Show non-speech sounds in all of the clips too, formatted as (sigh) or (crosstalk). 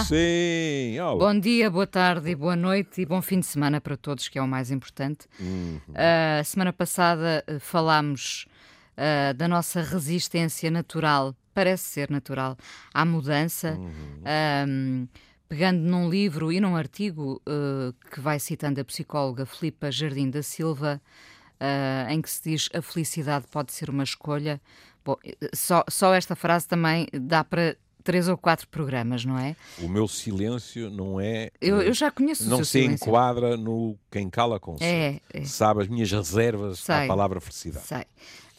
olá. Sim, olá. Bom dia, boa tarde boa noite e bom fim de semana para todos, que é o mais importante. Uhum. Uh, semana passada uh, falámos uh, da nossa resistência natural, parece ser natural, à mudança. Uhum. pegando num livro e num artigo que vai citando a psicóloga Filipa Jardim da Silva, em que se diz a felicidade pode ser uma escolha. Bom, só, só esta frase também dá para três ou quatro programas, não é? O meu silêncio não é. Eu, eu já conheço Não se silêncio. enquadra no quem cala consente. É, é. Sabe as minhas reservas Sei. à palavra felicidade. Sei.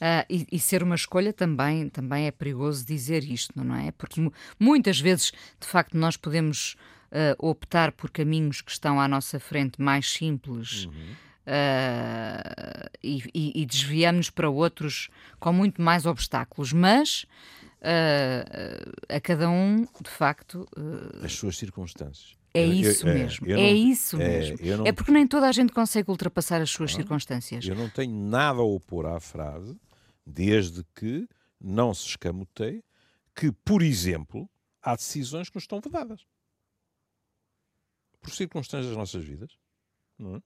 Ah, e, e ser uma escolha também, também é perigoso dizer isto, não é? Porque mu- muitas vezes, de facto, nós podemos ah, optar por caminhos que estão à nossa frente mais simples ah, e, e, e desviamos-nos para outros com muito mais obstáculos, mas a cada um, de facto, ah, As suas circunstâncias. é Eu- eu- isso é, mesmo. eu é não- isso é, mesmo. não- É porque nem toda a gente consegue ultrapassar as suas circunstâncias. Eu não tenho nada a opor à frase, desde que não se escamoteie que, por exemplo, há decisões que nos estão vedadas. Por circunstâncias das nossas vidas. Não é?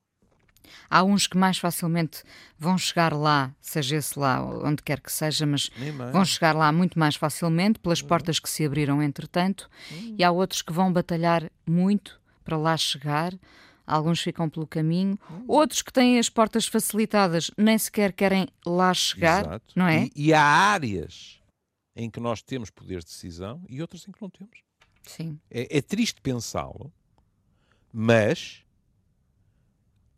Há uns que mais facilmente vão chegar lá, seja esse lá onde quer que seja, mas vão chegar lá muito mais facilmente pelas portas que se abriram entretanto, e há outros que vão batalhar muito para lá chegar. Alguns ficam pelo caminho, outros que têm as portas facilitadas nem sequer querem lá chegar, Exato. não é? E, e há áreas em que nós temos poder de decisão e outras em que não temos. Sim. É, é triste pensá-lo, mas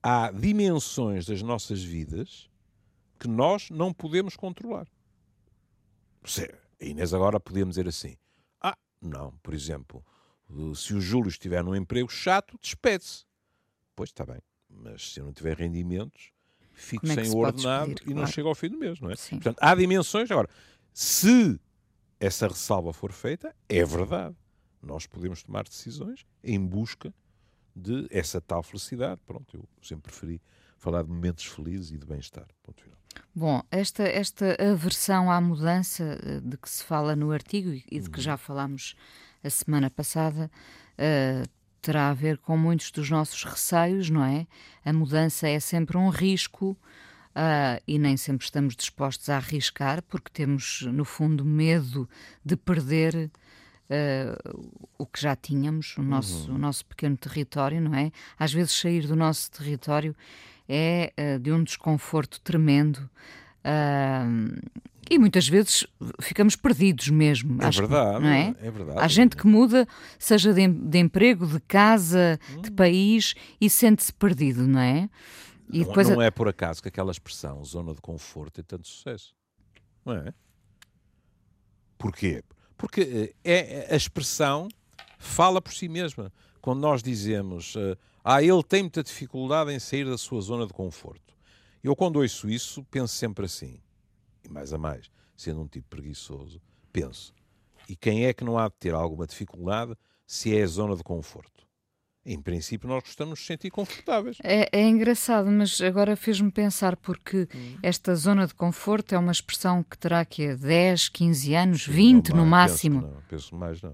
há dimensões das nossas vidas que nós não podemos controlar. A Inês agora podemos dizer assim: ah, não, por exemplo, se o Júlio estiver num emprego chato, despede-se. Pois está bem, mas se eu não tiver rendimentos, fico é sem se o ordenado e não Claro. chego ao fim do mês, não é? Sim. Portanto, há dimensões. Agora, se essa ressalva for feita, é verdade. Nós podemos tomar decisões em busca de essa tal felicidade. Pronto, eu sempre preferi falar de momentos felizes e de bem-estar. Ponto final. Bom, esta, esta aversão à mudança eh, de que se fala no artigo e de que já falámos a semana passada eh, terá a ver com muitos dos nossos receios, não é? A mudança é sempre um risco ah, e nem sempre estamos dispostos a arriscar porque temos, no fundo, medo de perder. Eh, o que já tínhamos, o nosso, o nosso pequeno território, não é? Às vezes sair do nosso território é eh, de um desconforto tremendo ah, e muitas vezes ficamos perdidos mesmo. É acho que- verdade, não é? é verdade. Há gente que muda, seja de, de emprego, de casa, Hum. de país e sente-se perdido, não é? E não, depois não é por acaso que aquela expressão, zona de conforto, tem tanto sucesso. Não é? Porquê? Porque eh, é, a expressão fala por si mesma. Quando nós dizemos, eh, ah, ele tem muita dificuldade em sair da sua zona de conforto. Eu, quando ouço isso, penso sempre assim, e mais a mais, sendo um tipo preguiçoso, penso, e quem é que não há de ter alguma dificuldade se é a zona de conforto? Em princípio, nós gostamos de nos sentir confortáveis. É, é engraçado, mas agora fez-me pensar porque Hum. esta zona de conforto é uma expressão que terá que 10, 15 anos, 20 Não no máximo. Penso, não, penso mais não.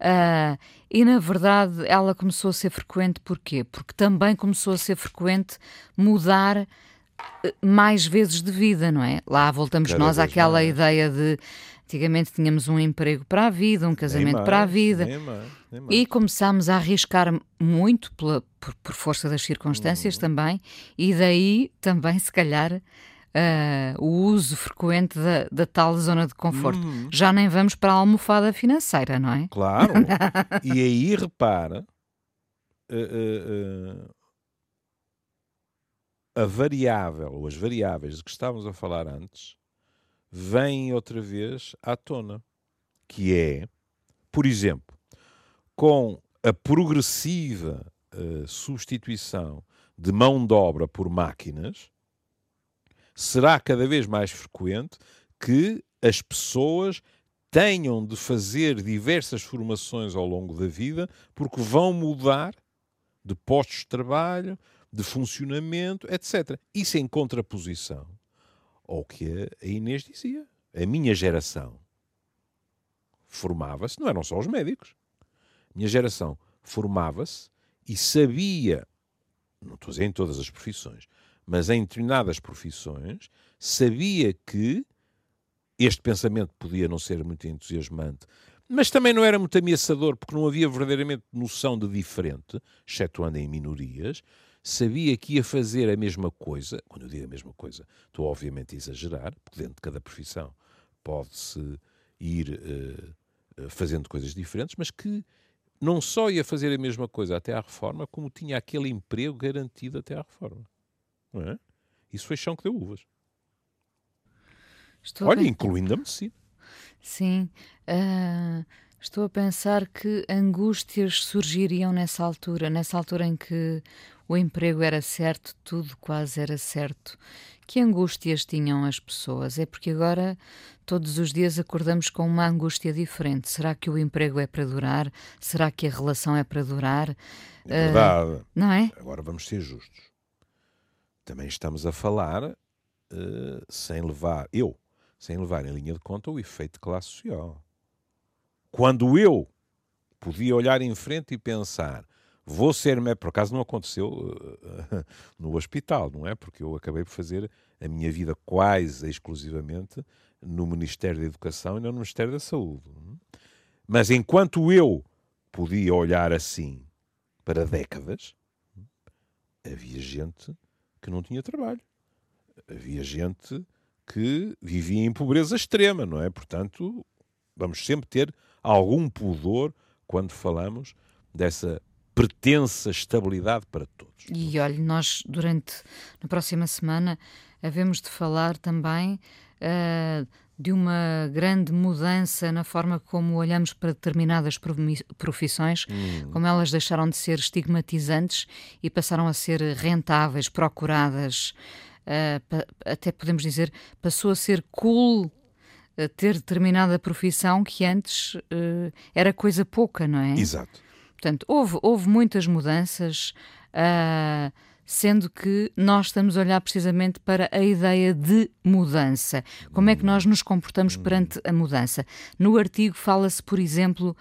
Ah, e na verdade ela começou a ser frequente porquê? Porque também começou a ser frequente mudar eh, mais vezes de vida, não é? Lá voltamos Cada nós àquela mais. ideia de antigamente tínhamos um emprego para a vida, um casamento mais, para a vida. nem mais, nem mais. E começámos a arriscar muito pela- por, por força das circunstâncias Uhum. também, e daí também, se calhar, ah, o uso frequente da, da tal zona de conforto. Uhum. Já nem vamos para a almofada financeira, não é? Claro. (laughs) e aí repara eh, eh, a variável, ou as variáveis de que estávamos a falar antes, vêm outra vez à tona. Que é, por exemplo, com a progressiva eh, substituição de mão de obra por máquinas, será cada vez mais frequente que as pessoas tenham de fazer diversas formações ao longo da vida porque vão mudar de postos de trabalho, de funcionamento, etc. Isso em contraposição ao que a Inês dizia. A minha geração formava-se, não eram só os médicos. minha geração formava-se e sabia, não estou a dizer em todas as profissões, mas em determinadas profissões, sabia que este pensamento podia não ser muito entusiasmante, mas também não era muito ameaçador, porque não havia verdadeiramente noção de diferente, excetuando em minorias, sabia que ia fazer a mesma coisa, quando eu digo a mesma coisa, estou obviamente a exagerar, porque dentro de cada profissão pode-se ir uh, fazendo coisas diferentes, mas que não só ia fazer a mesma coisa até à reforma, como tinha aquele emprego garantido até à reforma. Não é? Isso foi chão que deu uvas. Estou Olha, incluindo a medicina. Sim. Uh, estou a pensar que angústias surgiriam nessa altura, nessa altura em que o emprego era certo, tudo quase era certo. Que angústias tinham as pessoas? É porque agora todos os dias acordamos com uma angústia diferente. Será que o emprego é para durar? Será que a relação é para durar? É verdade. Uh, não é? Agora vamos ser justos. Também estamos a falar uh, sem levar, eu, sem levar em linha de conta o efeito de classe social. Quando eu podia olhar em frente e pensar, vou ser médico, por acaso não aconteceu uh, (laughs) no hospital, não é? Porque eu acabei por fazer a minha vida quase exclusivamente no Ministério da Educação e não no Ministério da Saúde. Mas enquanto eu podia olhar assim para décadas, havia gente que não tinha trabalho. Havia gente que vivia em pobreza extrema, não é? Portanto, vamos sempre ter algum pudor quando falamos dessa pertença estabilidade para todos. E olhe, nós durante na próxima semana havemos de falar também uh, de uma grande mudança na forma como olhamos para determinadas profissões, hum. como elas deixaram de ser estigmatizantes e passaram a ser rentáveis, procuradas uh, até podemos dizer, passou a ser cool uh, ter determinada profissão que antes uh, era coisa pouca, não é? Exato. Portanto, houve, houve muitas mudanças, sendo que nós estamos a olhar precisamente para a ideia de mudança. Como é que nós nos comportamos perante a mudança? No artigo fala-se, por exemplo,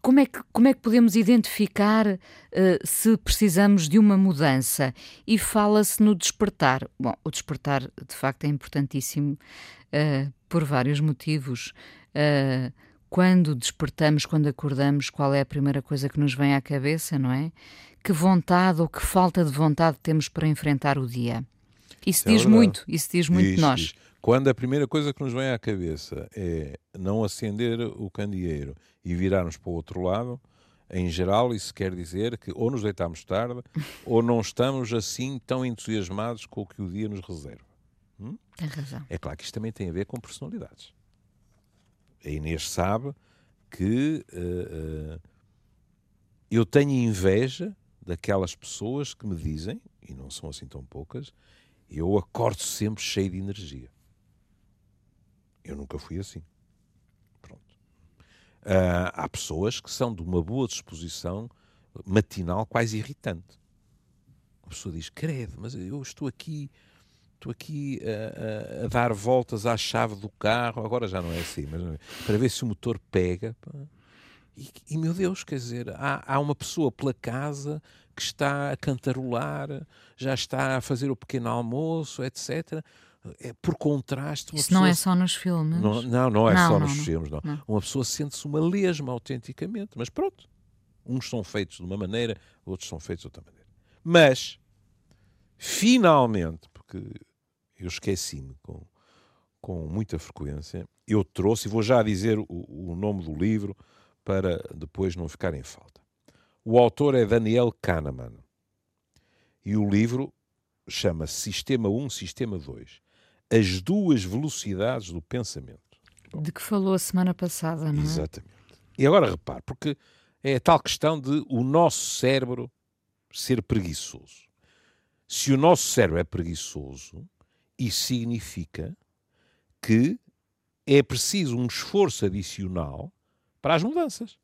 como é que, como é que podemos identificar uh, se precisamos de uma mudança? E fala-se no despertar. Bom, o despertar de facto é importantíssimo uh, por vários motivos. Uh, quando despertamos, quando acordamos, qual é a primeira coisa que nos vem à cabeça, não é? Que vontade ou que falta de vontade temos para enfrentar o dia? Isso é diz verdade. muito, isso diz muito diz, de nós. Diz. Quando a primeira coisa que nos vem à cabeça é não acender o candeeiro e virarmos para o outro lado, em geral isso quer dizer que ou nos deitamos tarde (laughs) ou não estamos assim tão entusiasmados com o que o dia nos reserva. Hum? Tem razão. É claro que isto também tem a ver com personalidades. A Inês sabe que uh, uh, eu tenho inveja daquelas pessoas que me dizem, e não são assim tão poucas, eu acordo sempre cheio de energia. Eu nunca fui assim. Pronto. Uh, há pessoas que são de uma boa disposição matinal quase irritante. A pessoa diz, credo, mas eu estou aqui, estou aqui a, a, a dar voltas à chave do carro, agora já não é assim, mas para ver se o motor pega. E, e, meu Deus, quer dizer, há, há uma pessoa pela casa que está a cantarolar, já está a fazer o pequeno almoço, etc é, por contraste. Isso pessoa... não é só nos filmes. Não, não, não é não, só não, nos filmes, não. Uma pessoa sente-se uma lesma autenticamente, mas pronto. Uns são feitos de uma maneira, outros são feitos de outra maneira. Mas, finalmente, porque eu esqueci-me com, com muita frequência, eu trouxe, e vou já dizer o, o nome do livro para depois não ficar em falta. O autor é Daniel Kahneman. E o livro chama-se Sistema 1, Sistema 2 as duas velocidades do pensamento. De que falou a semana passada, não é? Exatamente. E agora repare, porque é a tal questão de o nosso cérebro ser preguiçoso. Se o nosso cérebro é preguiçoso, isso significa que é preciso um esforço adicional para as mudanças.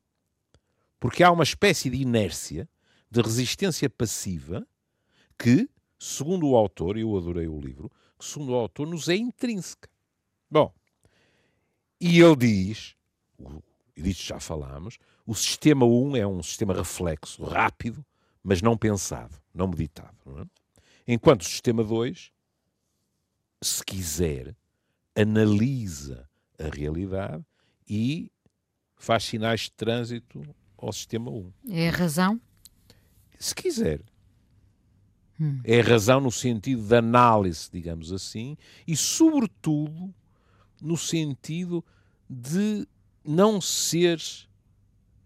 Porque há uma espécie de inércia, de resistência passiva, que, segundo o autor, e eu adorei o livro, que, segundo o autor, nos é intrínseca. Bom, e ele diz, e disto já falámos, o sistema 1 é um sistema reflexo, rápido, mas não pensado, não meditado. Não é? Enquanto o sistema 2, se quiser, analisa a realidade e faz sinais de trânsito ao sistema 1. É a razão? Se quiser. Hum. É a razão no sentido de análise, digamos assim, e, sobretudo, no sentido de não ser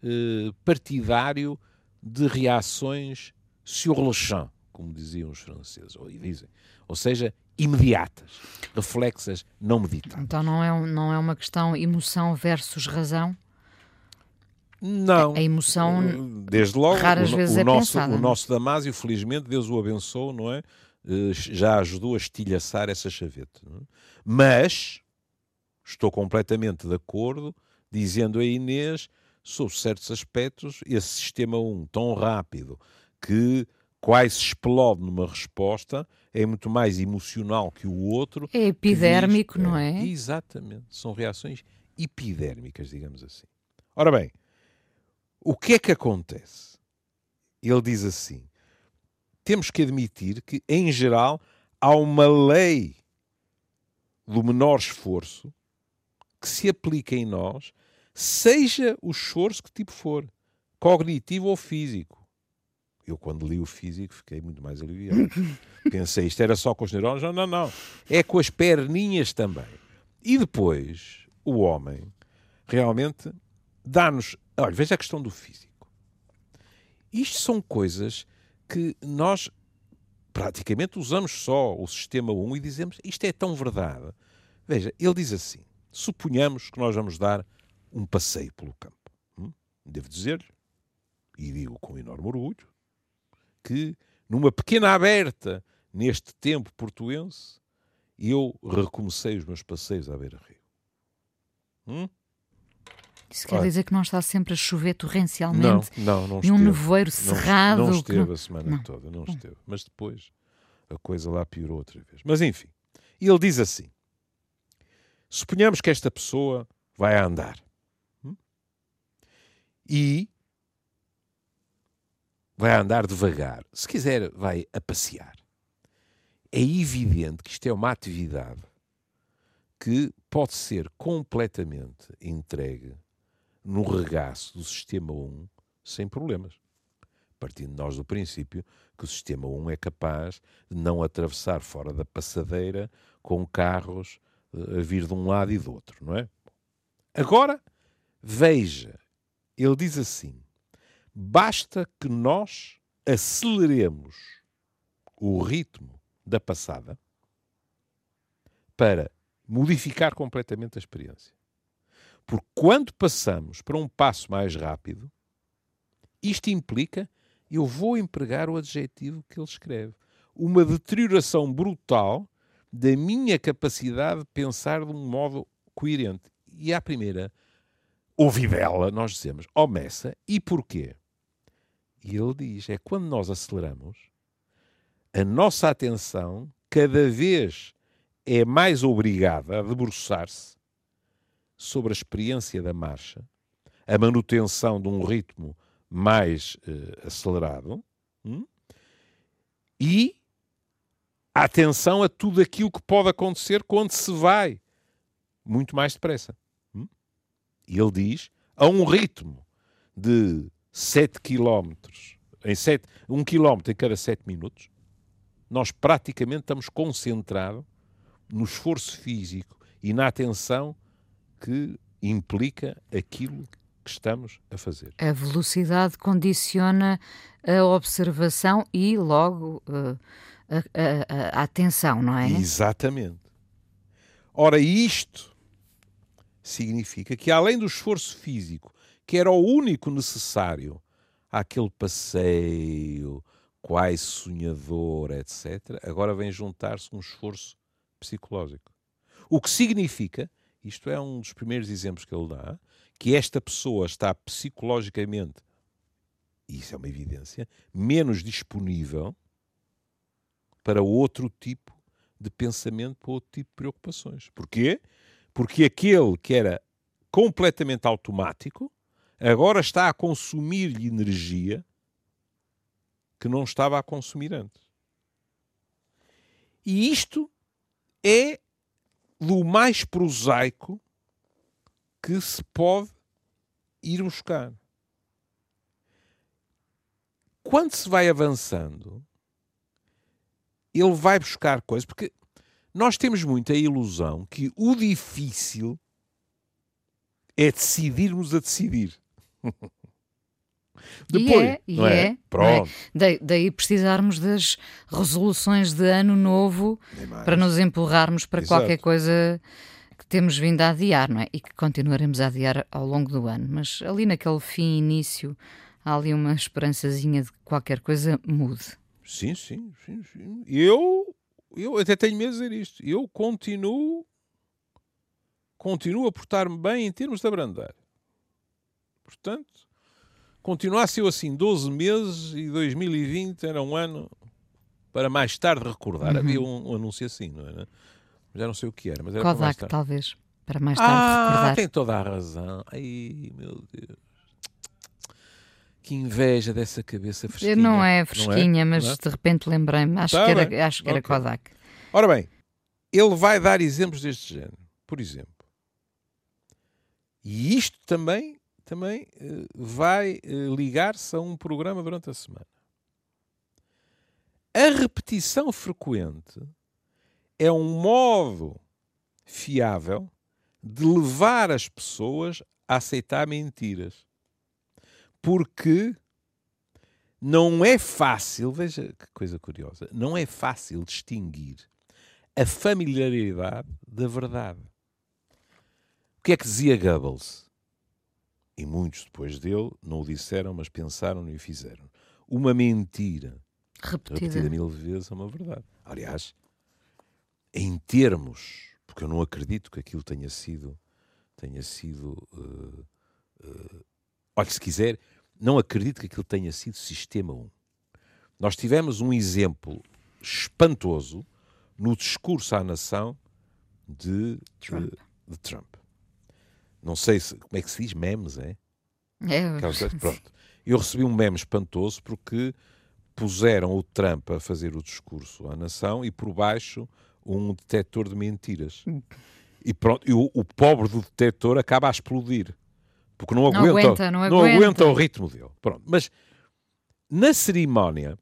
eh, partidário de reações sur le champ, como diziam os franceses, ou dizem. Ou seja, imediatas, reflexas, não meditadas. Então não é, não é uma questão emoção versus razão? Não. A, emoção, desde logo, raras o, vezes o é nosso, pensada. O nosso Damásio, felizmente, Deus o abençoou, não é? Eh, já ajudou a estilhaçar essa chaveta. É? Mas estou completamente de acordo, dizendo a Inês, sobre certos aspectos, esse sistema 1 tão rápido que quase explode numa resposta, é muito mais emocional que o outro. É epidérmico, diz, não é? Exatamente. São reações epidérmicas, digamos assim. Ora bem, o que é que acontece? Ele diz assim: temos que admitir que, em geral, há uma lei do menor esforço que se aplica em nós, seja o esforço que tipo for, cognitivo ou físico. Eu, quando li o físico, fiquei muito mais aliviado. (laughs) Pensei, isto era só com os neurônios? Não, não, não. É com as perninhas também. E depois, o homem realmente dá-nos. Olha, veja a questão do físico. Isto são coisas que nós praticamente usamos só o sistema 1 e dizemos isto é tão verdade. Veja, ele diz assim: suponhamos que nós vamos dar um passeio pelo campo. Hum? Devo dizer-lhe, e digo com enorme orgulho, que numa pequena aberta neste tempo portuense, eu recomecei os meus passeios à beira-rio. Hum? Isso quer Olha, dizer que não está sempre a chover torrencialmente não, não, não e um nevoeiro cerrado. Não, não esteve a semana não. toda, não esteve. Mas depois a coisa lá piorou outra vez. Mas enfim, ele diz assim: suponhamos que esta pessoa vai a andar hum? e vai andar devagar. Se quiser, vai a passear. É evidente que isto é uma atividade que pode ser completamente entregue no regaço do sistema 1 sem problemas. Partindo nós do princípio que o sistema 1 é capaz de não atravessar fora da passadeira com carros eh, a vir de um lado e do outro, não é? Agora, veja, ele diz assim: basta que nós aceleremos o ritmo da passada para modificar completamente a experiência. Porque quando passamos para um passo mais rápido, isto implica, eu vou empregar o adjetivo que ele escreve, uma deterioração brutal da minha capacidade de pensar de um modo coerente. E à primeira ouvidela, nós dizemos, ó oh, Messa, e porquê? E ele diz, é quando nós aceleramos, a nossa atenção cada vez é mais obrigada a debruçar-se sobre a experiência da marcha, a manutenção de um ritmo mais uh, acelerado hum? e a atenção a tudo aquilo que pode acontecer quando se vai muito mais depressa. Hum? E ele diz, a um ritmo de 7 km, em 7, 1 km em cada 7 minutos, nós praticamente estamos concentrados no esforço físico e na atenção que implica aquilo que estamos a fazer. A velocidade condiciona a observação e logo uh, a, a, a, atenção, não é? Exatamente. Ora, isto significa que além do esforço físico, que era o único necessário àquele passeio quase sonhador, etc., agora vem juntar-se um esforço psicológico. O que significa isto é um dos primeiros exemplos que ele dá, que esta pessoa está psicologicamente, e isso é uma evidência, menos disponível para outro tipo de pensamento, para outro tipo de preocupações. Porquê? Porque aquele que era completamente automático, agora está a consumir-lhe energia que não estava a consumir antes. E isto é do mais prosaico que se pode ir buscar. Quando se vai avançando, ele vai buscar coisas, porque nós temos muita ilusão que o difícil é decidirmos a decidir. (laughs) Depois, e é, e é, é, Pronto. É? daí precisarmos das resoluções de ano novo para nos empurrarmos para Exato. qualquer coisa que temos vindo a adiar, não é? E que continuaremos a adiar ao longo do ano. Mas ali naquele fim início há ali uma esperançazinha de que qualquer coisa mude. Sim, sim, sim, sim. Eu, eu até tenho medo de dizer isto. Eu continuo continuo a portar-me bem em termos de abrandar. Portanto, continuasse eu assim 12 meses e 2020 era um ano para mais tarde recordar. Uhum. Havia um, um, anúncio assim, não é? Já não sei o que era, mas era Kodak, para mais tarde. talvez, para mais tarde ah, recordar. tem toda a razão. Ai, meu Deus. Que inveja dessa cabeça fresquinha. Não é fresquinha, não é? mas é? de repente lembrei-me. Acho, tá que era, acho que era okay. Kodak. Ora bem, ele vai dar exemplos deste género. Por exemplo, e isto também, também uh, vai uh, ligar-se a um programa durante a semana. A repetição frequente é um modo fiável de levar as pessoas a aceitar mentiras. Porque não é fácil, veja que coisa curiosa, não é fácil distinguir a familiaridade da verdade. O que é que dizia Goebbels? E muitos depois dele não o disseram, mas pensaram e fizeram. Uma mentira repetida. repetida mil vezes é uma verdade. Aliás, em termos, porque eu não acredito que aquilo tenha sido, tenha sido, uh, uh, olha, se quiser, não acredito que aquilo tenha sido sistema 1. Nós tivemos um exemplo espantoso no discurso à nação de Trump. De, de Trump não sei se, como é que se diz, memes, é? É. Pronto. Eu recebi um meme espantoso porque puseram o Trump a fazer o discurso à nação e por baixo um detector de mentiras. E pronto, e o, o pobre do detector acaba a explodir. Porque não aguenta, não aguenta, não aguenta. Não aguenta o ritmo dele. Pronto. Mas na cerimónia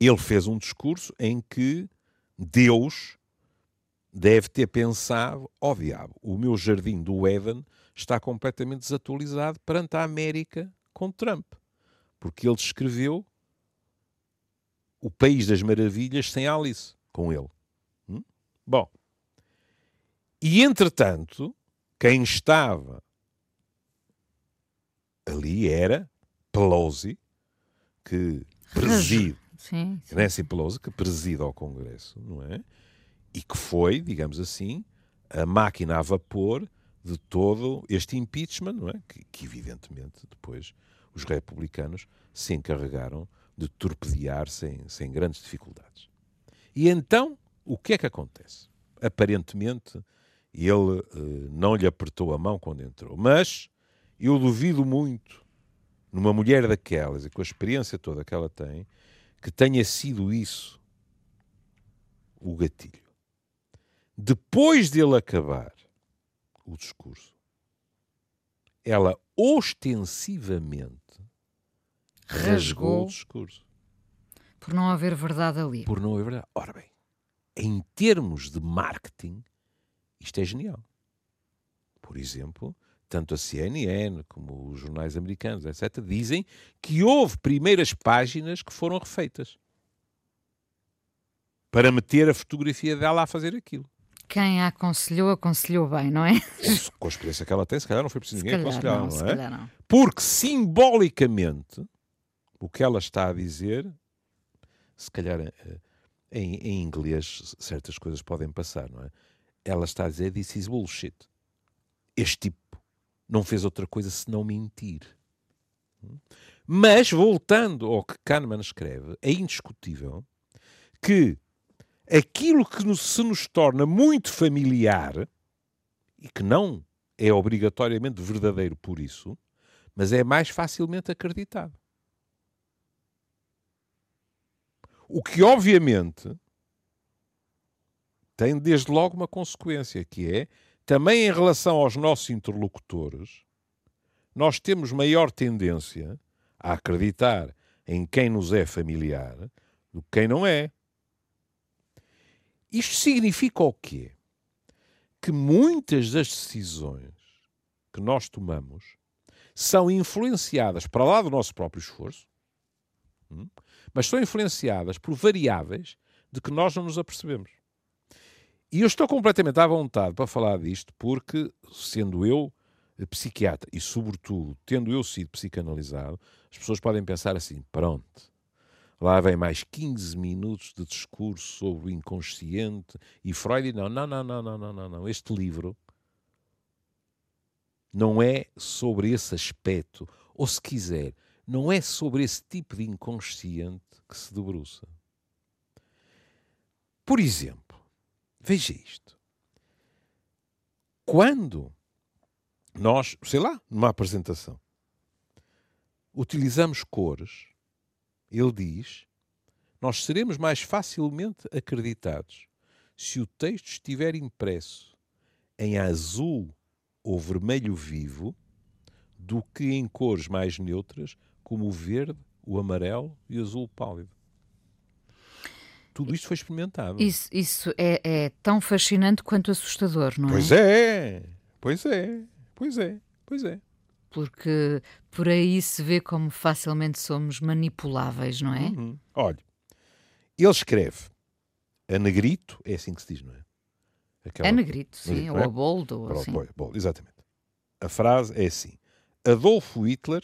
ele fez um discurso em que Deus deve ter pensado: ó oh, diabo, o meu jardim do Éden está completamente desatualizado perante a América com Trump. Porque ele escreveu O País das Maravilhas sem Alice, com ele. Hum? Bom, e entretanto, quem estava ali era Pelosi, que preside, sim, sim. Nancy Pelosi, que preside ao Congresso, não é? E que foi, digamos assim, a máquina a vapor de todo este impeachment, não é? que, que evidentemente depois os republicanos se encarregaram de torpedear sem, sem grandes dificuldades. E então, o que é que acontece? Aparentemente, ele uh, não lhe apertou a mão quando entrou, mas eu duvido muito, numa mulher daquelas e com a experiência toda que ela tem, que tenha sido isso o gatilho depois dele acabar o discurso, ela ostensivamente rasgou, rasgou o discurso. Por não haver verdade ali. Por não haver verdade. Ora bem, em termos de marketing, isto é genial. Por exemplo, tanto a CNN como os jornais americanos, etc., dizem que houve primeiras páginas que foram refeitas para meter a fotografia dela a fazer aquilo quem a aconselhou, aconselhou bem, não é? Com a experiência que ela tem, se calhar não foi preciso ninguém aconselhar, não, não é? Não. Porque simbolicamente o que ela está a dizer, se calhar eh, em, em inglês certas coisas podem passar, não é? Ela está a dizer this is bullshit. Este tipo não fez outra coisa senão mentir. Mas, voltando ao que Kahneman escreve, é indiscutível que aquilo que se nos torna muito familiar e que não é obrigatoriamente verdadeiro por isso, mas é mais facilmente acreditado. O que, obviamente, tem desde logo uma consequência, que é, também em relação aos nossos interlocutores, nós temos maior tendência a acreditar em quem nos é familiar do que quem não é. Isto significa o quê? Que muitas das decisões que nós tomamos são influenciadas, para lá do nosso próprio esforço, hum, mas são influenciadas por variáveis de que nós não nos apercebemos. E eu estou completamente à vontade para falar disto, porque, sendo eu psiquiatra e, sobretudo, tendo eu sido psicanalizado, as pessoas podem pensar assim: pronto, lá vem mais 15 minutos de discurso sobre o inconsciente e Freud. Não, não, não, não, não, não, não, não. Este livro não é sobre esse aspecto, ou se quiser, não é sobre esse tipo de inconsciente que se debruça. Por exemplo, veja isto. Quando nós, sei lá, numa apresentação, utilizamos cores, ele diz, nós seremos mais facilmente acreditados se o texto estiver impresso em azul ou vermelho vivo do que em cores mais neutras, como o verde, o amarelo e o azul pálido. Tudo isto foi experimentado. Isso, isso é, é, tão fascinante quanto assustador, não é? Pois é, pois é, pois é, pois é. Porque por aí se vê como facilmente somos manipuláveis, não é? Uhum. Olha, ele escreve a negrito, é assim que se diz, não é? Aquela... É negrito, sim, negrito, ou é? a bold, ou assim. Bold, exatamente. A frase é assim: Adolfo Hitler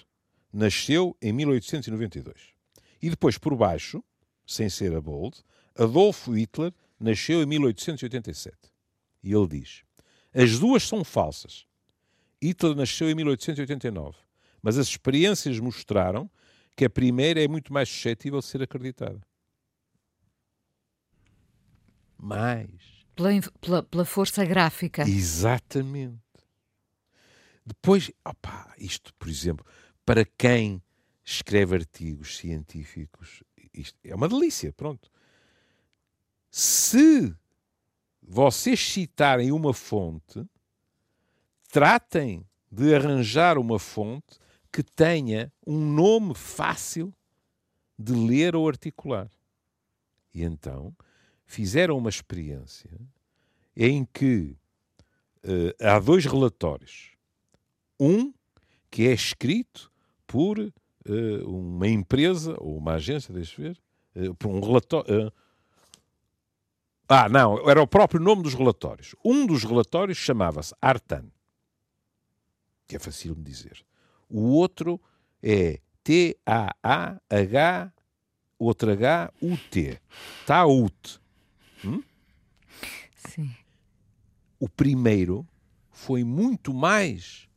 nasceu em 1892. E depois, por baixo, sem ser a bold, Adolfo Hitler nasceu em 1887. E ele diz: As duas são falsas. Hitler nasceu em 1889, mas as experiências mostraram que a primeira é muito mais suscetível de ser acreditada. Mais pela, pela, pela força gráfica. Exatamente. Depois, opa, isto, por exemplo, para quem escreve artigos científicos, isto é uma delícia, pronto. Se vocês citarem uma fonte, tratem de arranjar uma fonte que tenha um nome fácil de ler ou articular. E então, fizeram uma experiência em que uh, há dois relatórios. Um que é escrito por uh, uma empresa ou uma agência, deixa ver, uh, por um relatório. ah, não, era o próprio nome dos relatórios. Um dos relatórios chamava-se Artan, que é fácil de dizer. O outro é T-A-A-H, outro H-U-T. Taut. Hum? Sim. O primeiro foi muito mais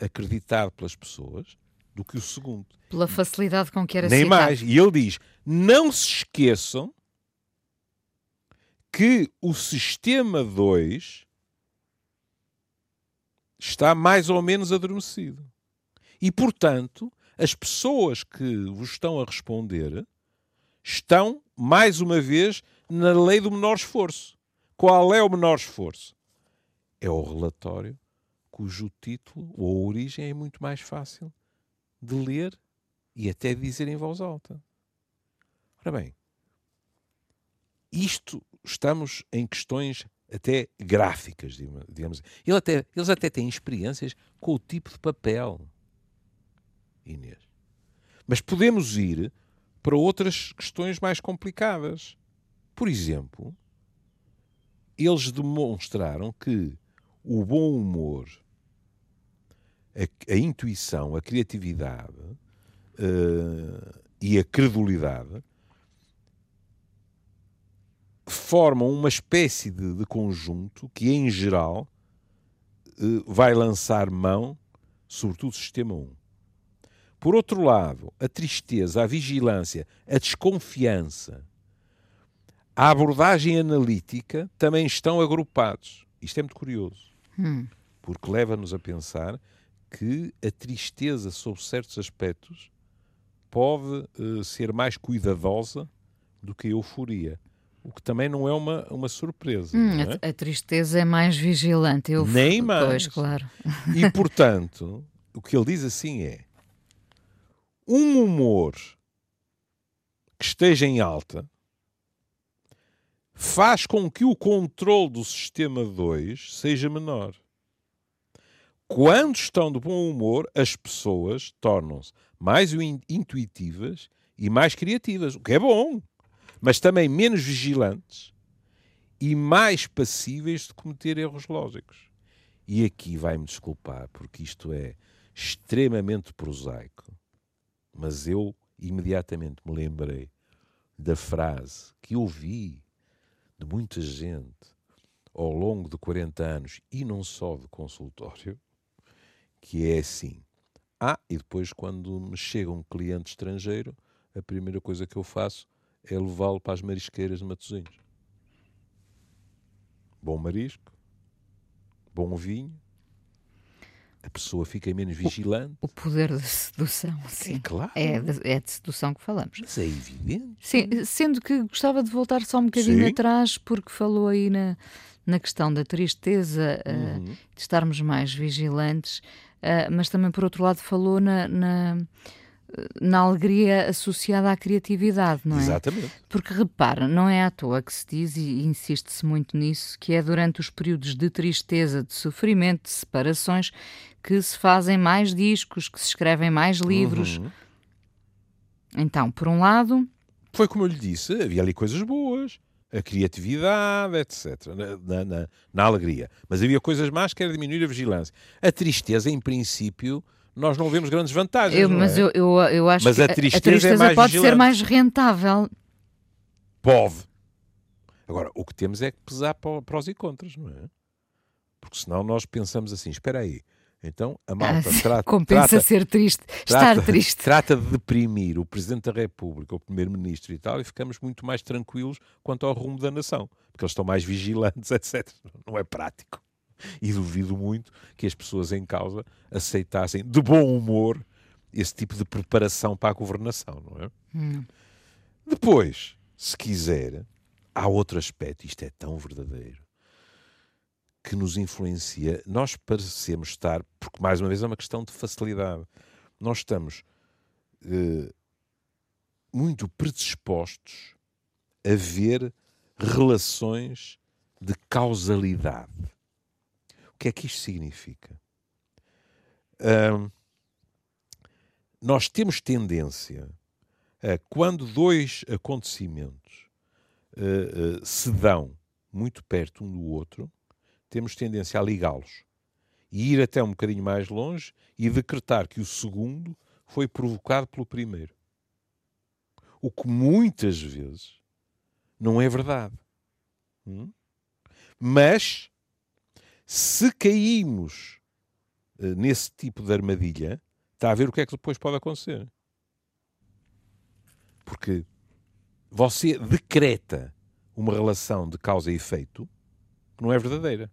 acreditado pelas pessoas do que o segundo. Pela facilidade com que era Nem citado. mais. E ele diz: não se esqueçam que o sistema 2 está mais ou menos adormecido. E, portanto, as pessoas que vos estão a responder estão, mais uma vez, na lei do menor esforço. Qual é o menor esforço? É o relatório cujo título ou origem é muito mais fácil de ler e até dizer em voz alta. Ora bem, isto estamos em questões até gráficas, digamos. Eles até, eles até têm experiências com o tipo de papel, Inês. Mas podemos ir para outras questões mais complicadas. Por exemplo, eles demonstraram que o bom humor, a, a intuição, a criatividade uh, e a credulidade formam uma espécie de, de conjunto que, em geral, uh, vai lançar mão, sobretudo, do sistema 1. Por outro lado, a tristeza, a vigilância, a desconfiança, a abordagem analítica também estão agrupados. Isto é muito curioso. Hum. porque leva-nos a pensar que a tristeza, sob certos aspectos, pode uh, ser mais cuidadosa do que a euforia. O que também não é uma, uma surpresa. Hum, é? a, a, tristeza é mais vigilante. Eu, Nem mais. Pois, claro. E, portanto, o que ele diz assim é: um humor que esteja em alta faz com que o controle do sistema 2 seja menor. Quando estão de bom humor, as pessoas tornam-se mais intuitivas e mais criativas, o que é bom, mas também menos vigilantes e mais passíveis de cometer erros lógicos. E aqui vai-me desculpar, porque isto é extremamente prosaico, mas eu imediatamente me lembrei da frase que ouvi de muita gente ao longo de 40 anos e não só de consultório, que é assim. Ah, e depois quando me chega um cliente estrangeiro, a primeira coisa que eu faço é levá-lo para as marisqueiras de Matosinhos. Bom marisco, bom vinho, a pessoa fica menos vigilante. O, o poder da sedução, sim. É claro. É de, é de sedução que falamos. Mas é evidente. Sim, sendo que gostava de voltar só um bocadinho sim. atrás, porque falou aí na, na questão da tristeza, uhum. uh, de estarmos mais vigilantes, uh, mas também, por outro lado, falou na, na na alegria associada à criatividade, não é? Exatamente. Porque repara, não é à toa que se diz, e insiste-se muito nisso, que é durante os períodos de tristeza, de sofrimento, de separações, que se fazem mais discos, que se escrevem mais livros. Uhum. Então, por um lado. Foi como eu lhe disse, havia ali coisas boas, a criatividade, etc., na, na, na alegria. Mas havia coisas más que era diminuir a vigilância. A tristeza, em princípio nós não vemos grandes vantagens. Eu, mas é? eu, eu, eu, acho mas que a tristeza, a tristeza é mais pode vigilante. ser mais rentável. Pode. Agora, o que temos é que pesar prós e contras, não é? Porque senão nós pensamos assim: espera aí, então a malta ah, trata. (laughs) Compensa trata, ser triste, trata, estar triste. (laughs) Trata de deprimir o Presidente da República, o Primeiro-Ministro e tal, e ficamos muito mais tranquilos quanto ao rumo da nação, porque eles estão mais vigilantes, (laughs) etc. Não é prático e duvido muito que as pessoas em causa aceitassem de bom humor esse tipo de preparação para a governação, não é? Hum. Depois, se quiser, há outro aspecto, isto é tão verdadeiro, que nos influencia. Nós parecemos estar, porque mais uma vez é uma questão de facilidade, nós estamos eh, muito predispostos a ver relações de causalidade que é que isto significa? Um, nós temos tendência a, quando dois acontecimentos uh, uh, se dão muito perto um do outro, temos tendência a ligá-los e ir até um bocadinho mais longe e decretar que o segundo foi provocado pelo primeiro. O que muitas vezes não é verdade. Hum? Mas se caímos uh, nesse tipo de armadilha, está a ver o que é que depois pode acontecer. Porque você decreta uma relação de causa e efeito que não é verdadeira,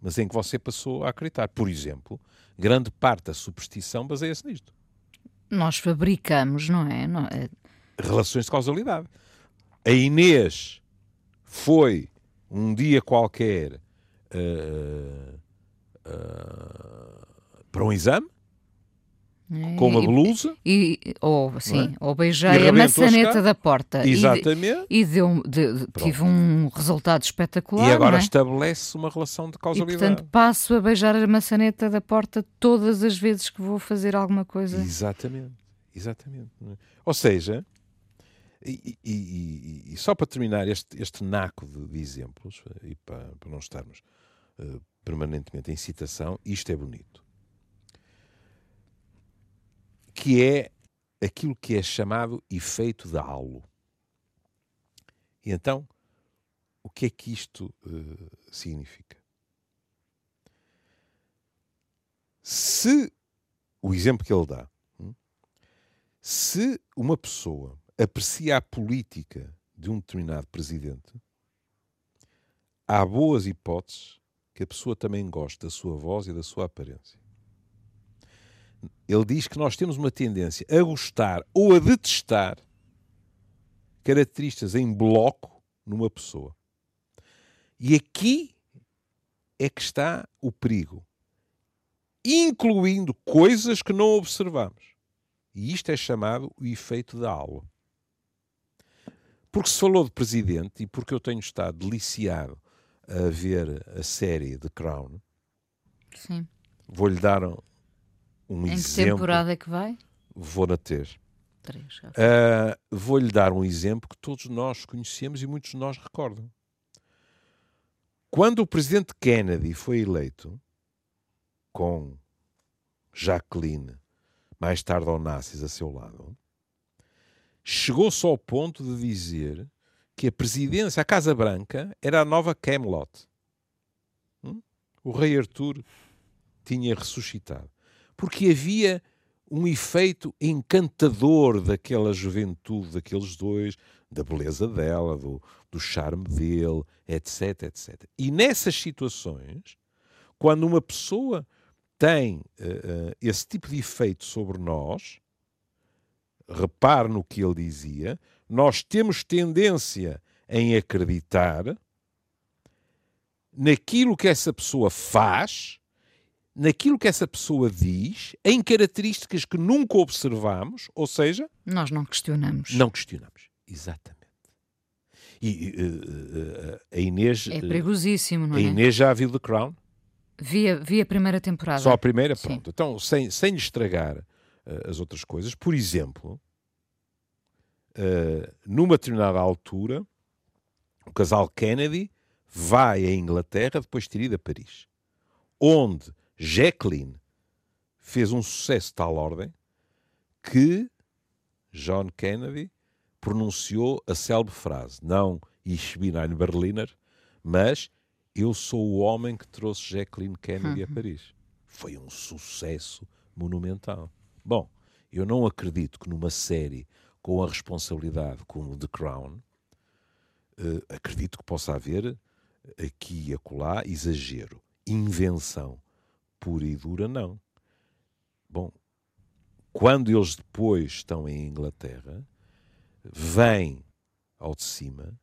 mas em que você passou a acreditar. Por exemplo, grande parte da superstição baseia-se nisto. Nós fabricamos, não é? não é? Relações de causalidade. A Inês foi um dia qualquer uh, uh, para um exame com uma blusa. e, ou sim, é? ou beijei a maçaneta da porta. Exatamente. e, e deu de, tive um resultado espetacular e agora é? estabelece uma relação de causalidade e portanto passo a beijar a maçaneta da porta todas as vezes que vou fazer alguma coisa. Exatamente. Exatamente é? ou seja e, e, e, só para terminar este, este naco de, de exemplos e para, para não estarmos uh, permanentemente em citação, isto é bonito. Que é aquilo que é chamado efeito de halo. E então, o que é que isto uh, significa? Se, o exemplo que ele dá, hum, se uma pessoa aprecia a política de um determinado presidente, há boas hipóteses que a pessoa também goste da sua voz e da sua aparência. Ele diz que nós temos uma tendência a gostar ou a detestar características em bloco numa pessoa. E aqui é que está o perigo, incluindo coisas que não observamos. E isto é chamado o efeito da aula. Porque se falou de presidente e porque eu tenho estado deliciado a ver a série The Crown, Sim. vou-lhe dar um, em exemplo. que temporada é que vai? Vou na ter. Três. ok. Uh, Vou-lhe dar um exemplo que todos nós conhecemos e muitos de nós recordam. Quando o presidente Kennedy foi eleito, com Jacqueline, mais tarde Onassis, a seu lado, chegou-se ao ponto de dizer que a presidência, a Casa Branca, era a nova Camelot. Hum? O rei Arthur tinha ressuscitado. Porque havia um efeito encantador daquela juventude daqueles dois, da beleza dela, do, do charme dele, etc, etc. E nessas situações, quando uma pessoa tem uh, uh, esse tipo de efeito sobre nós, repare no que ele dizia, nós temos tendência em acreditar naquilo que essa pessoa faz, naquilo que essa pessoa diz, em características que nunca observamos, ou seja, Nós não questionamos. não questionamos. Exatamente. E uh, uh, a Inês, É uh, perigosíssimo, não a é? Inês já viu The Crown? Vi, a- vi a primeira temporada. Só a primeira? Sim. Pronto. Então, sem, sem lhe estragar uh, as outras coisas, por exemplo, uh, numa determinada altura, o casal Kennedy vai à Inglaterra depois de ter ido a Paris, onde Jacqueline fez um sucesso de tal ordem que John Kennedy pronunciou a célebre frase, não Ich bin ein Berliner, mas eu sou o homem que trouxe Jacqueline Kennedy a Paris. Foi um sucesso monumental. Bom, eu não acredito que numa série com a responsabilidade como The Crown, eh, acredito que possa haver aqui e acolá exagero, invenção pura e dura, não. Bom, quando eles depois estão em Inglaterra, vem ao de cima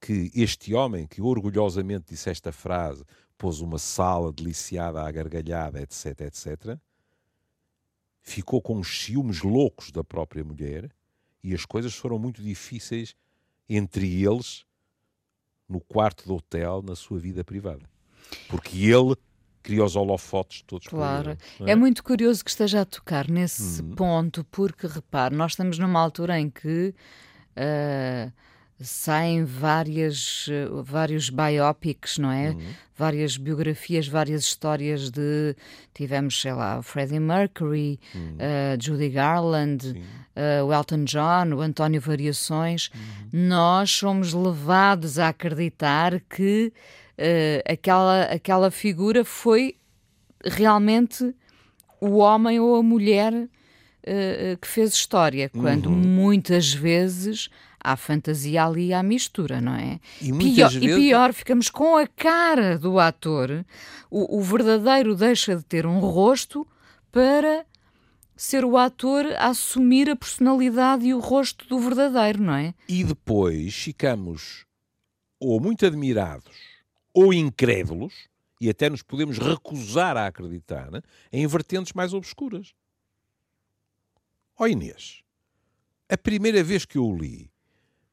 que este homem que orgulhosamente disse esta frase, pôs uma sala deliciada à gargalhada, etc, etc, ficou com os ciúmes loucos da própria mulher e as coisas foram muito difíceis entre eles no quarto do hotel, na sua vida privada. Porque ele cria os holofotes todos Claro. ele, não É muito curioso que esteja a tocar nesse Uhum. ponto, porque repare, nós estamos numa altura em que ah, saem várias, vários biopics, não é? Uhum. Várias biografias, várias histórias de. Tivemos, sei lá, Freddie Mercury, ah, Judy Garland, Uhum. Ah, o Elton John, o António Variações. Nós somos levados a acreditar que ah, aquela, aquela figura foi realmente o homem ou a mulher que fez história, quando Uhum. muitas vezes há fantasia ali há mistura, não é? E pior, vezes- e pior, ficamos com a cara do ator, o, o verdadeiro deixa de ter um rosto para ser o ator a assumir a personalidade e o rosto do verdadeiro, não é? E depois ficamos ou muito admirados ou incrédulos, e até nos podemos recusar a acreditar em vertentes mais obscuras. Ó Inês, a primeira vez que eu li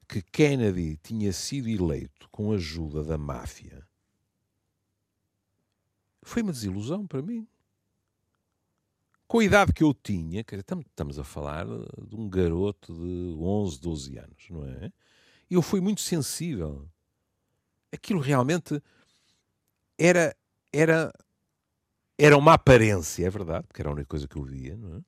que Kennedy tinha sido eleito com a ajuda da máfia foi uma desilusão para mim. Com a idade que eu tinha, quer dizer, tam- estamos a falar de um garoto de 11, 12 anos, não é? Eu fui muito sensível. Aquilo realmente era, era, era uma aparência, é verdade, porque era a única coisa que eu via, não é?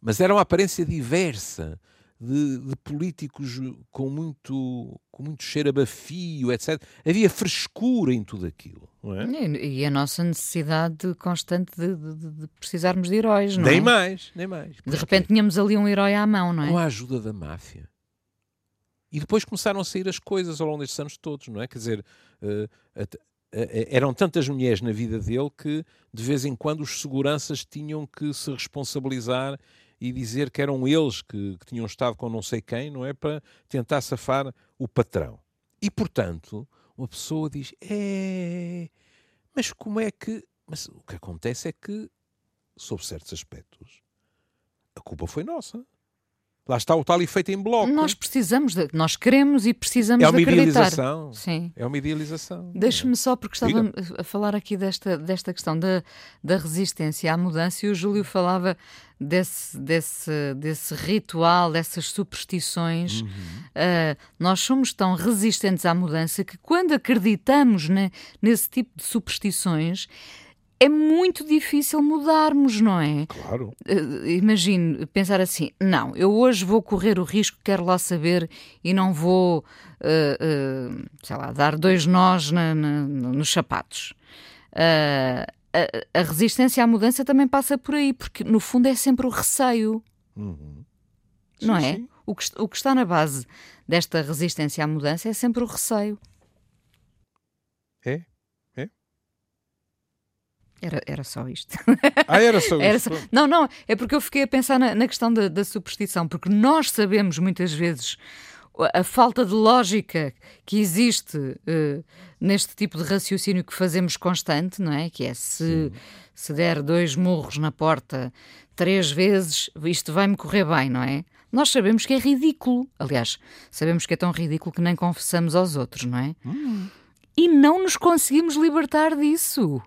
Mas era uma aparência diversa, de, de políticos com muito, com muito cheiro a bafio, etc. Havia frescura em tudo aquilo, não é? E, e a nossa necessidade constante de, de- de precisarmos de heróis, não Nem é? mais, nem mais. De repente tínhamos ali um herói à mão, não é? com a ajuda da máfia. E depois começaram a sair as coisas ao longo destes anos todos, não é? Quer dizer, eh, até- eram tantas mulheres na vida dele que de vez em quando os seguranças tinham que se responsabilizar e dizer que eram eles que, que tinham estado com não sei quem, não é? Para tentar safar o patrão. E portanto, uma pessoa diz: é, mas como é que. Mas o que acontece é que, sob certos aspectos, a culpa foi nossa. Lá está o tal efeito em bloco. Nós precisamos, de, nós queremos e precisamos é uma de acreditar. Idealização. Sim. É uma idealização. Deixe-me só, porque estava Diga. a falar aqui desta, desta questão da, da resistência à mudança e o Júlio falava desse, desse, desse ritual, dessas superstições. Uhum. Uh, nós somos tão resistentes à mudança que quando acreditamos ne, nesse tipo de superstições é muito difícil mudarmos, não é? Claro. Uh, imagino pensar assim: não, eu hoje vou correr o risco, quero lá saber e não vou, uh, uh, sei lá, dar dois nós na, na, nos sapatos. A, a, resistência à mudança também passa por aí, porque no fundo é sempre o receio. Uhum. Sim, não é? O que, o que está na base desta resistência à mudança é sempre o receio. É? Era, era só isto. Ah, era só (laughs) era isto? Só... Não, não, é porque eu fiquei a pensar na, na questão da, da, superstição, porque nós sabemos muitas vezes a falta de lógica que existe uh, neste tipo de raciocínio que fazemos constante, não é? Que é se, se der dois murros na porta três vezes, isto vai-me correr bem, não é? Nós sabemos que é ridículo. Aliás, sabemos que é tão ridículo que nem confessamos aos outros, não é? Hum. E não nos conseguimos libertar disso.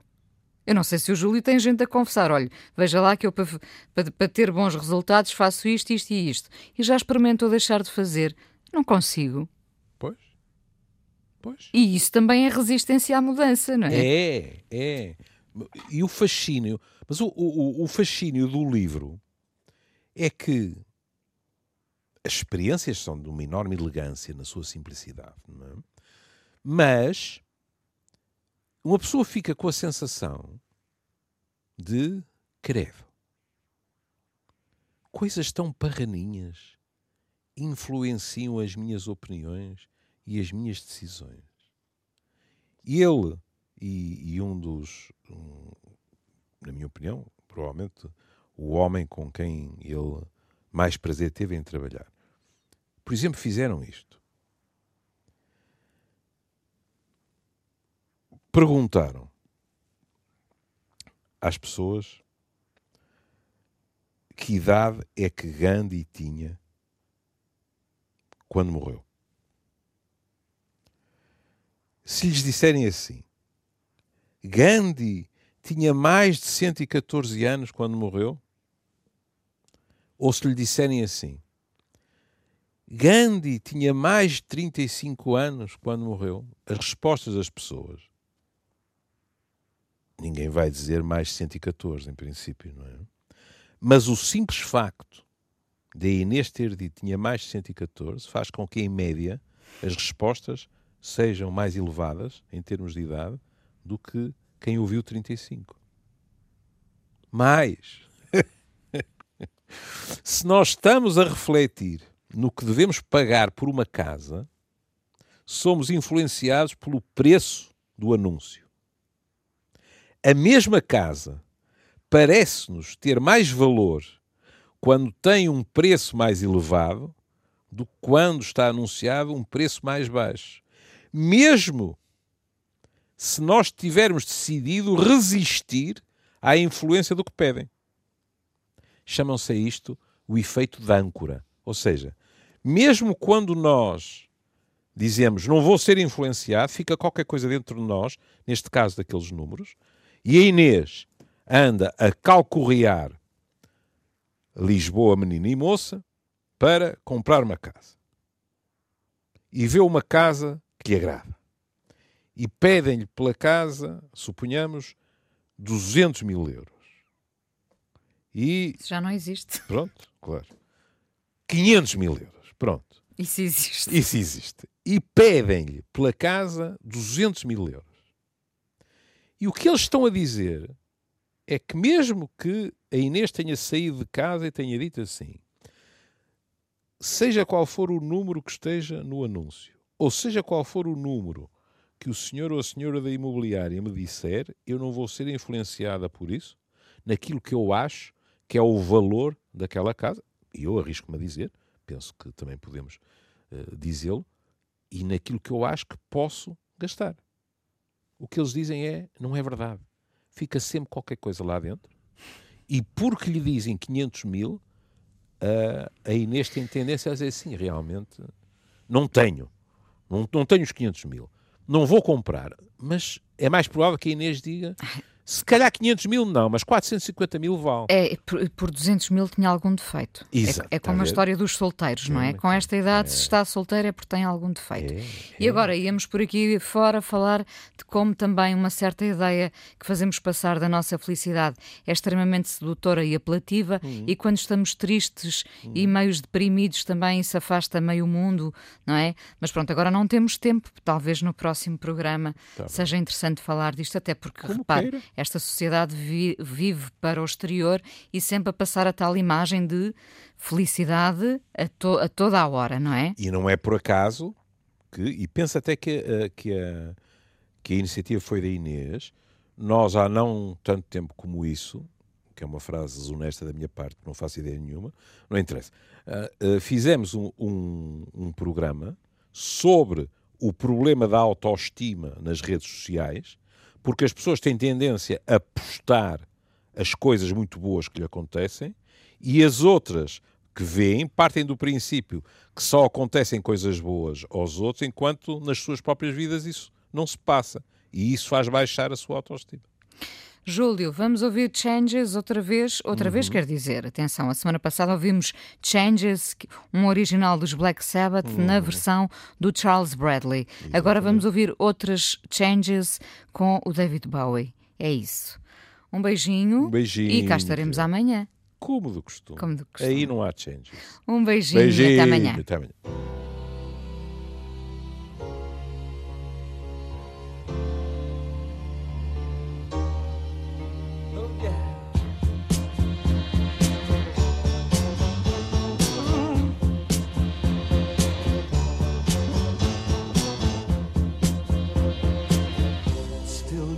Eu não sei se o Júlio tem gente a confessar. Olha, veja lá que eu, para, para, para, ter bons resultados, faço isto, isto e isto. E já experimentou deixar de fazer. Não consigo. Pois. Pois. E isso também é resistência à mudança, não é? É, é. E o fascínio. Mas o, o, o fascínio do livro é que as experiências são de uma enorme elegância na sua simplicidade, não é? Mas uma pessoa fica com a sensação de credo. Coisas tão parraninhas influenciam as minhas opiniões e as minhas decisões. E ele, e, e um dos, um, na minha opinião, provavelmente o homem com quem ele mais prazer teve em trabalhar, por exemplo, fizeram isto. Perguntaram às pessoas que idade é que Gandhi tinha quando morreu. Se lhes disserem assim, Gandhi tinha mais de 114 anos quando morreu, ou se lhe disserem assim, Gandhi tinha mais de 35 anos quando morreu, as respostas das pessoas Ninguém vai dizer mais 114, em princípio, não é? Mas o simples facto de Inês ter dito tinha mais de 114 faz com que, em média, as respostas sejam mais elevadas, em termos de idade, do que quem ouviu 35. Mais, (laughs) se nós estamos a refletir no que devemos pagar por uma casa, somos influenciados pelo preço do anúncio a mesma casa parece-nos ter mais valor quando tem um preço mais elevado do que quando está anunciado um preço mais baixo. Mesmo se nós tivermos decidido resistir à influência do que pedem. Chamam-se a isto o efeito de âncora. Ou seja, mesmo quando nós dizemos não vou ser influenciado, fica qualquer coisa dentro de nós, neste caso daqueles números, e a Inês anda a calcorrear Lisboa, menina e moça, para comprar uma casa. E vê uma casa que lhe agrada. E pedem-lhe pela casa, suponhamos, 200 mil euros. E... Isso já não existe. Pronto, claro. 500 mil euros. Pronto. Isso existe. Isso existe. E pedem-lhe pela casa 200 mil euros. E o que eles estão a dizer é que, mesmo que a Inês tenha saído de casa e tenha dito assim, seja qual for o número que esteja no anúncio, ou seja qual for o número que o senhor ou a senhora da imobiliária me disser, eu não vou ser influenciada por isso, naquilo que eu acho que é o valor daquela casa, e eu arrisco-me a dizer, penso que também podemos uh, dizê-lo, e naquilo que eu acho que posso gastar. O que eles dizem é, não é verdade. Fica sempre qualquer coisa lá dentro, e porque lhe dizem 500 mil, uh, a Inês tem tendência a dizer assim, realmente, não tenho, não, não tenho os 500 mil. Não vou comprar, mas é mais provável que a Inês diga (laughs) se calhar 500 mil não, mas 450 mil vale. É, por, por 200 mil tinha algum defeito. Exato, é, é como a, a história dos solteiros, não é? Com esta idade, é. se está solteiro é porque tem algum defeito. É, e agora íamos por aqui fora falar de como também uma certa ideia que fazemos passar da nossa felicidade é extremamente sedutora e apelativa hum. e quando estamos tristes hum. e meios deprimidos também se afasta meio mundo, não é? Mas pronto, agora não temos tempo, talvez no próximo programa tá seja interessante falar disto, até porque, como repare, queira esta sociedade vi, vive para o exterior e sempre a passar a tal imagem de felicidade a, to, a toda a hora, não é? E não é por acaso que, e penso até que, uh, que, a, que a iniciativa foi da Inês, nós há não tanto tempo como isso, que é uma frase desonesta da minha parte, não faço ideia nenhuma, não interessa, uh, uh, fizemos um, um, um programa sobre o problema da autoestima nas redes sociais porque as pessoas têm tendência a postar as coisas muito boas que lhe acontecem e as outras que veem partem do princípio que só acontecem coisas boas aos outros, enquanto nas suas próprias vidas isso não se passa. E isso faz baixar a sua autoestima. Júlio, vamos ouvir Changes outra vez. Outra uhum. vez quer dizer, atenção, a semana passada ouvimos Changes, um original dos Black Sabbath, uhum. na versão do Charles Bradley. Exatamente. Agora vamos ouvir outras Changes com o David Bowie. É isso. Um beijinho. Um beijinho. E cá estaremos amanhã. Como do costume. Como do costume. Aí não há changes. Um beijinho, beijinho e até amanhã. Até amanhã.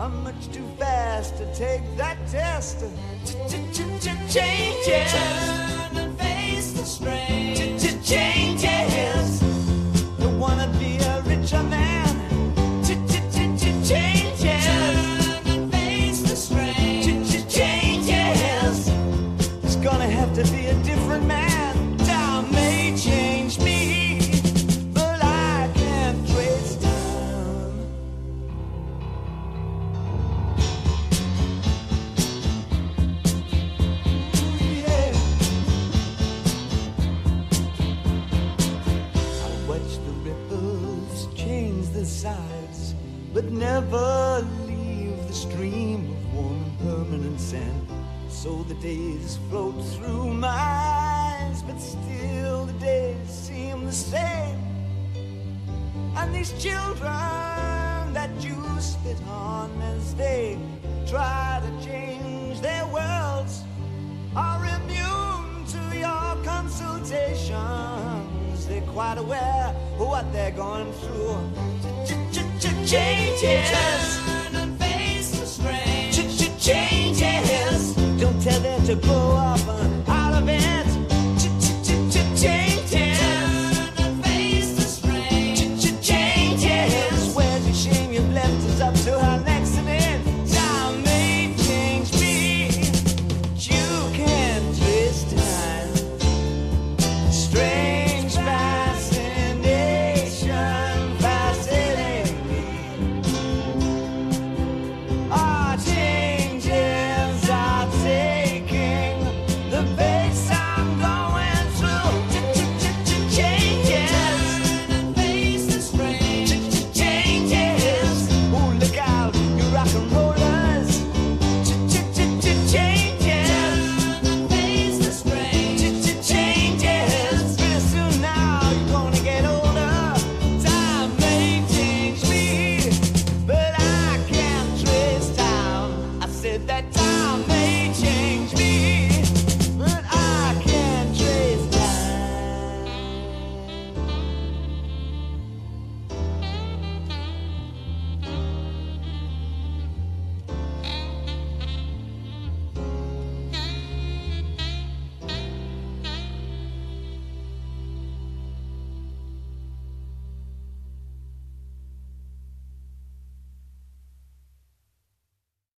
I'm much too fast to take that test. Changes. Turn and face the strain.